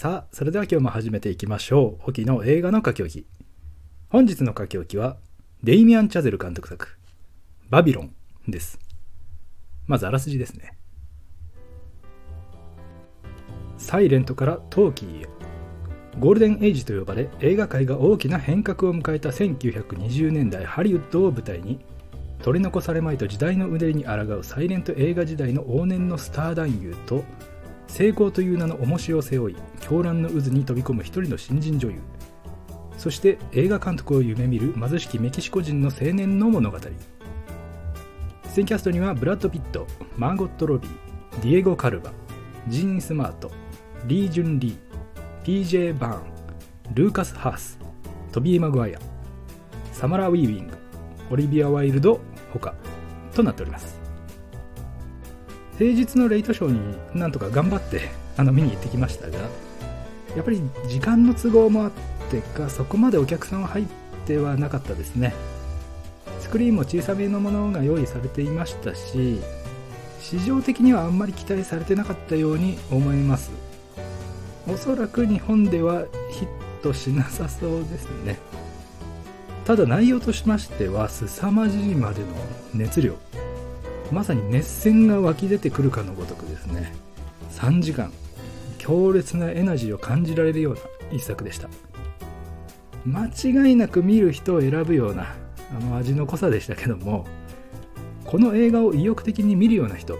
さあそれでは今日も始めていきましょう。沖の映画の書き置き。本日の書き置きはデイミアン・チャゼル監督作「バビロン」です。まずあらすじですね。サイレントからトーキーへ。ゴールデンエイジと呼ばれ映画界が大きな変革を迎えた1920年代ハリウッドを舞台に取り残されまいと時代の腕に抗うサイレント映画時代の往年のスター男優と成功という名の重しを背負い狂乱の渦に飛び込む一人の新人女優。そして映画監督を夢見る貧しきメキシコ人の青年の物語。出演キャストにはブラッド・ピットマーゴット・ロビーディエゴ・カルバジーン・スマートリー・ジュン・リー PJ バーンルーカス・ハーストビー・マグワイアサマラ・ウィービングオリビア・ワイルド他となっております。平日のレイトショーになんとか頑張ってあの見に行ってきましたがやっぱり時間の都合もあってかそこまでお客さんは入ってはなかったですね。スクリーンも小さめのものが用意されていましたし市場的にはあんまり期待されてなかったように思います。おそらく日本ではヒットしなさそうですね。ただ内容としましては凄まじいまでの熱量。まさに熱戦が湧き出てくるかのごとくですね3時間強烈なエナジーを感じられるような一作でした。間違いなく見る人を選ぶようなあの味の濃さでしたけどもこの映画を意欲的に見るような人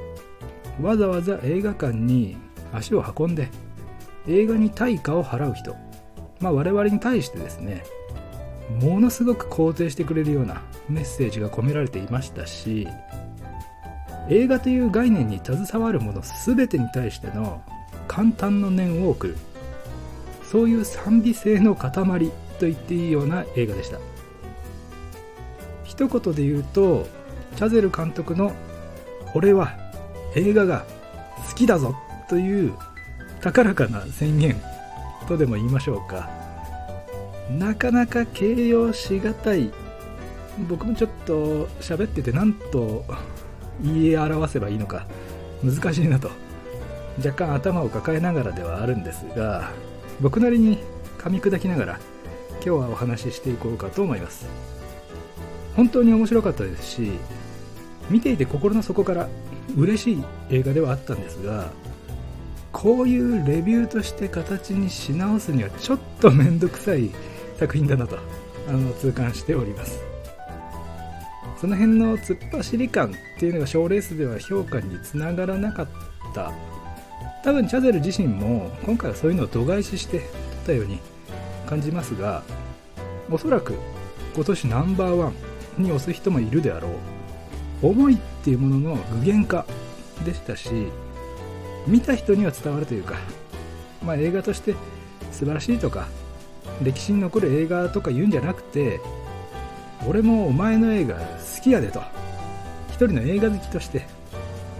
わざわざ映画館に足を運んで映画に対価を払う人まあ我々に対してですねものすごく肯定してくれるようなメッセージが込められていましたし映画という概念に携わるもの全てに対しての簡単の念を送る。そういう賛美性の塊と言っていいような映画でした。一言で言うとチャゼル監督の「俺は映画が好きだぞ」という高らかな宣言とでも言いましょうか。なかなか形容しがたい。僕もちょっと喋っててなんと言い表せばいいのか。難しいなと。若干頭を抱えながらではあるんですが僕なりに噛み砕きながら今日はお話ししていこうかと思います。本当に面白かったですし見ていて心の底から嬉しい映画ではあったんですがこういうレビューとして形にし直すにはちょっと面倒くさい作品だなとあの痛感しております。その辺の突っ走り感っていうのが賞レースでは評価につながらなかった。多分チャゼル自身も今回はそういうのを度外視して撮ったように感じますがおそらく今年ナンバーワンに押す人もいるであろう。思いっていうものの具現化でしたし見た人には伝わるというか、まあ、映画として素晴らしいとか歴史に残る映画とか言うんじゃなくて俺もお前の映画好きやでと。一人の映画好きとして、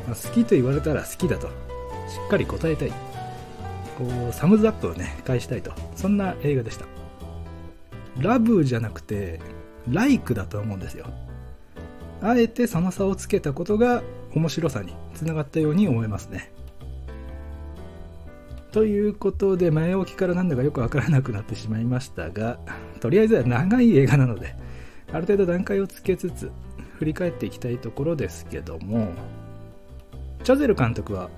まあ、好きと言われたら好きだとしっかり答えたい。こうサムズアップをね返したいと。そんな映画でした。ラブじゃなくてライクだと思うんですよ。あえてその差をつけたことが面白さにつながったように思いますね。ということで前置きからなんだかよくわからなくなってしまいましたがとりあえずは長い映画なのである程度段階をつけつつ振り返っていきたいところですけどもチャゼル監督は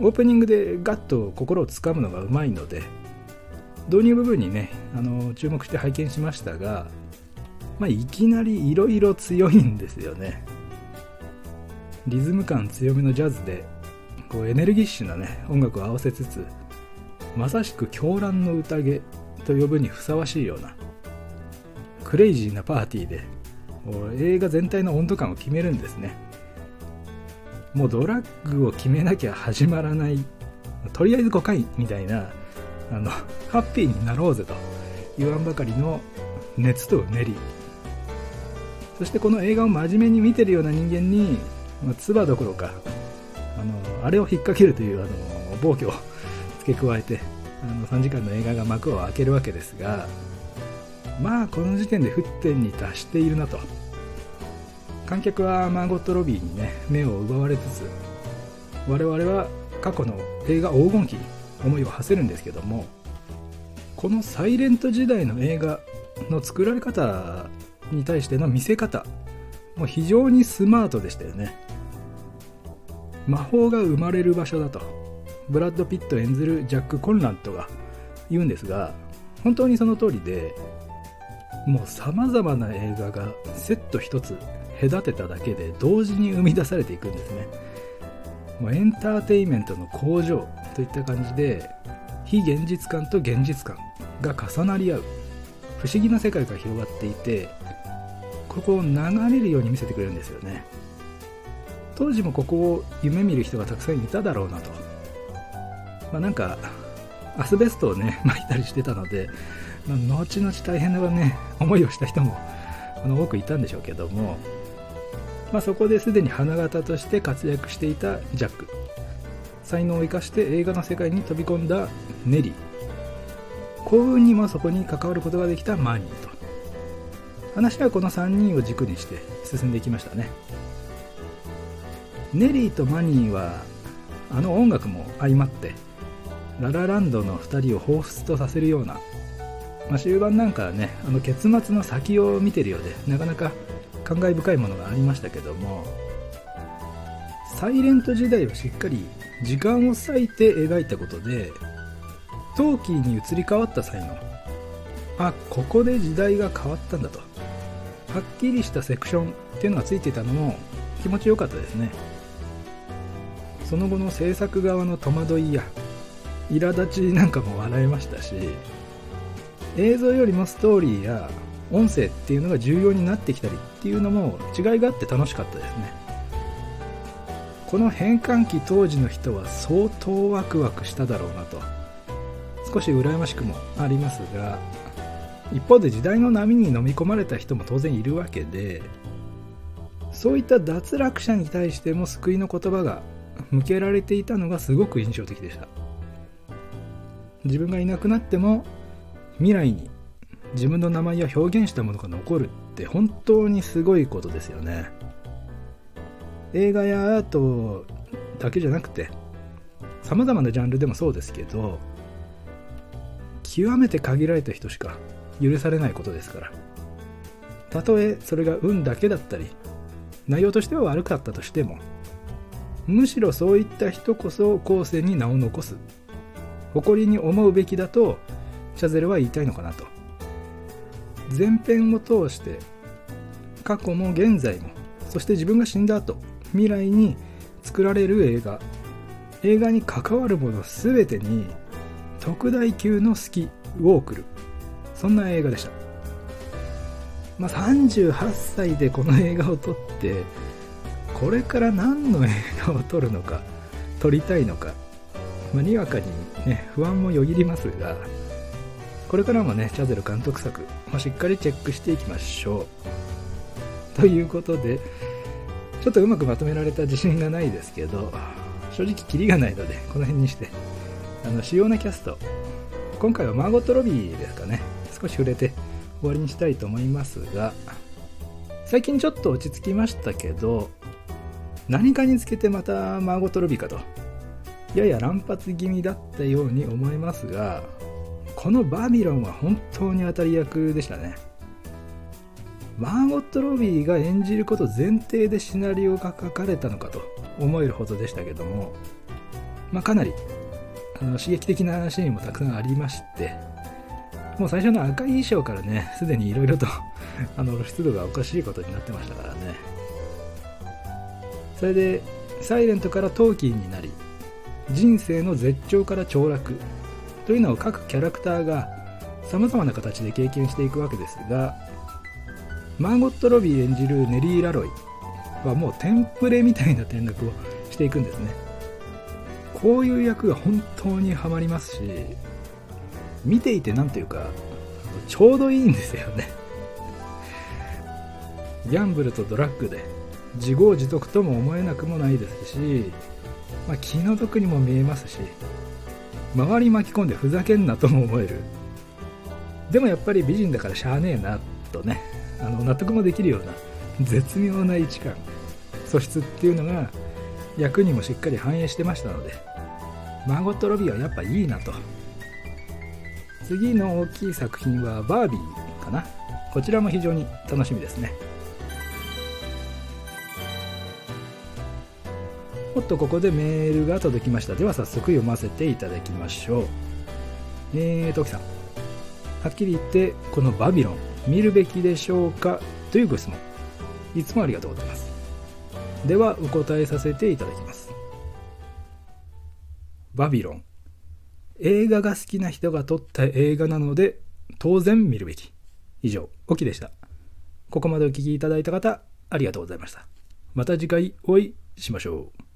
オープニングでガッと心をつかむのがうまいので導入部分にねあの注目して拝見しましたが、まあ、いきなり色々強いんですよね。リズム感強めのジャズでこうエネルギッシュなね音楽を合わせつつまさしく狂乱の宴と呼ぶにふさわしいようなクレイジーなパーティーで映画全体の温度感を決めるんですね。もうドラッグを決めなきゃ始まらないとりあえず5回みたいなあのハッピーになろうぜと言わんばかりの熱とうねり。そしてこの映画を真面目に見てるような人間に、まあ、唾どころかあのあれを引っ掛けるというあの暴挙を付け加えてあの3時間の映画が幕を開けるわけですがまあこの時点で沸点に達しているなと。観客はマーゴット・ロビーにね目を奪われつつ我々は過去の映画黄金期思いを馳せるんですけどもこのサイレント時代の映画の作られ方に対しての見せ方も非常にスマートでしたよね。魔法が生まれる場所だとブラッド・ピット演ずるジャック・コンラントが言うんですが本当にその通りでもうさまざまな映画がセット一つ隔てただけで同時に生み出されていくんですね。もうエンターテインメントの工場といった感じで非現実感と現実感が重なり合う不思議な世界が広がっていてここを流れるように見せてくれるんですよね。当時もここを夢見る人がたくさんいただろうなと。まあなんかアスベストをね 巻いたりしてたので、後々大変なね 思いをした人もあの多くいたんでしょうけども、まあ、そこですでに花形として活躍していたジャック。才能を生かして映画の世界に飛び込んだネリー。幸運にもそこに関わることができたマニーと。話はこの3人を軸にして進んでいきましたね。ネリーとマニーはあの音楽も相まってララランドの2人を彷彿とさせるような、まあ、終盤なんかはねあの結末の先を見てるようでなかなか感慨深いものがありましたけどもサイレント時代をしっかり時間を割いて描いたことで陶器に移り変わった才能あここで時代が変わったんだとはっきりしたセクションっていうのがついていたのも気持ちよかったですね。その後の制作側の戸惑いや苛立ちなんかも笑えましたし映像よりもストーリーや音声っていうのが重要になってきたりっていうのも違いがあって楽しかったですね。この変換期当時の人は相当ワクワクしただろうなと。少し羨ましくもありますが一方で時代の波に飲み込まれた人も当然いるわけでそういった脱落者に対しても救いの言葉が向けられていたのがすごく印象的でした。自分がいなくなっても未来に自分の名前や表現したものが残るって本当にすごいことですよね。映画やアートだけじゃなくて様々なジャンルでもそうですけど極めて限られた人しか許されないことですから。たとえそれが運だけだったり内容としては悪かったとしてもむしろそういった人こそ後世に名を残す。誇りに思うべきだとチャゼルは言いたいのかなと。前編を通して過去も現在もそして自分が死んだ後未来に作られる映画。映画に関わるもの全てに特大級の好きを送る。そんな映画でした、まあ、38歳でこの映画を撮ってこれから何の映画を撮るのか撮りたいのか、まあ、にわかにね不安もよぎりますがこれからもねチャゼル監督作、まあ、しっかりチェックしていきましょう。ということでちょっとうまくまとめられた自信がないですけど正直キリがないのでこの辺にしてあの主要なキャスト今回はマーゴット・ロビーですかね。少し触れて終わりにしたいと思いますが最近ちょっと落ち着きましたけど何かにつけてまたマーゴット・ロビーかと。やや乱発気味だったように思いますがこのバビロンは本当に当たり役でしたね。マーゴット・ロビーが演じること前提でシナリオが書かれたのかと思えるほどでしたけども、まあ、かなりあの刺激的なシーンもたくさんありましてもう最初の赤い衣装からねすでにいろいろと あの露出度がおかしいことになってましたからね。それでサイレントからトーキーになり人生の絶頂から凋落。というのを各キャラクターがさまざまな形で経験していくわけですがマーゴット・ロビー演じるネリー・ラロイはもうテンプレみたいな転落をしていくんですね。こういう役が本当にはまりますし見ていて何ていうかちょうどいいんですよね。ギャンブルとドラッグで自業自得とも思えなくもないですし、まあ、気の毒にも見えますし周り巻き込んでふざけんなとも思える。でもやっぱり美人だからしゃあねえなとね。あの納得もできるような絶妙な位置感。素質っていうのが役にもしっかり反映してましたのでマゴットロビーはやっぱいいなと。次の大きい作品はバービーかな。こちらも非常に楽しみですね。とここでメールが届きました。では早速読ませていただきましょう。えートキさん。はっきり言ってこのバビロン見るべきでしょうかというご質問。いつもありがとうございます。ではお答えさせていただきます。バビロン。映画が好きな人が撮った映画なので当然見るべき。以上。オキでした。ここまでお聴きいただいた方ありがとうございました。また次回お会いしましょう。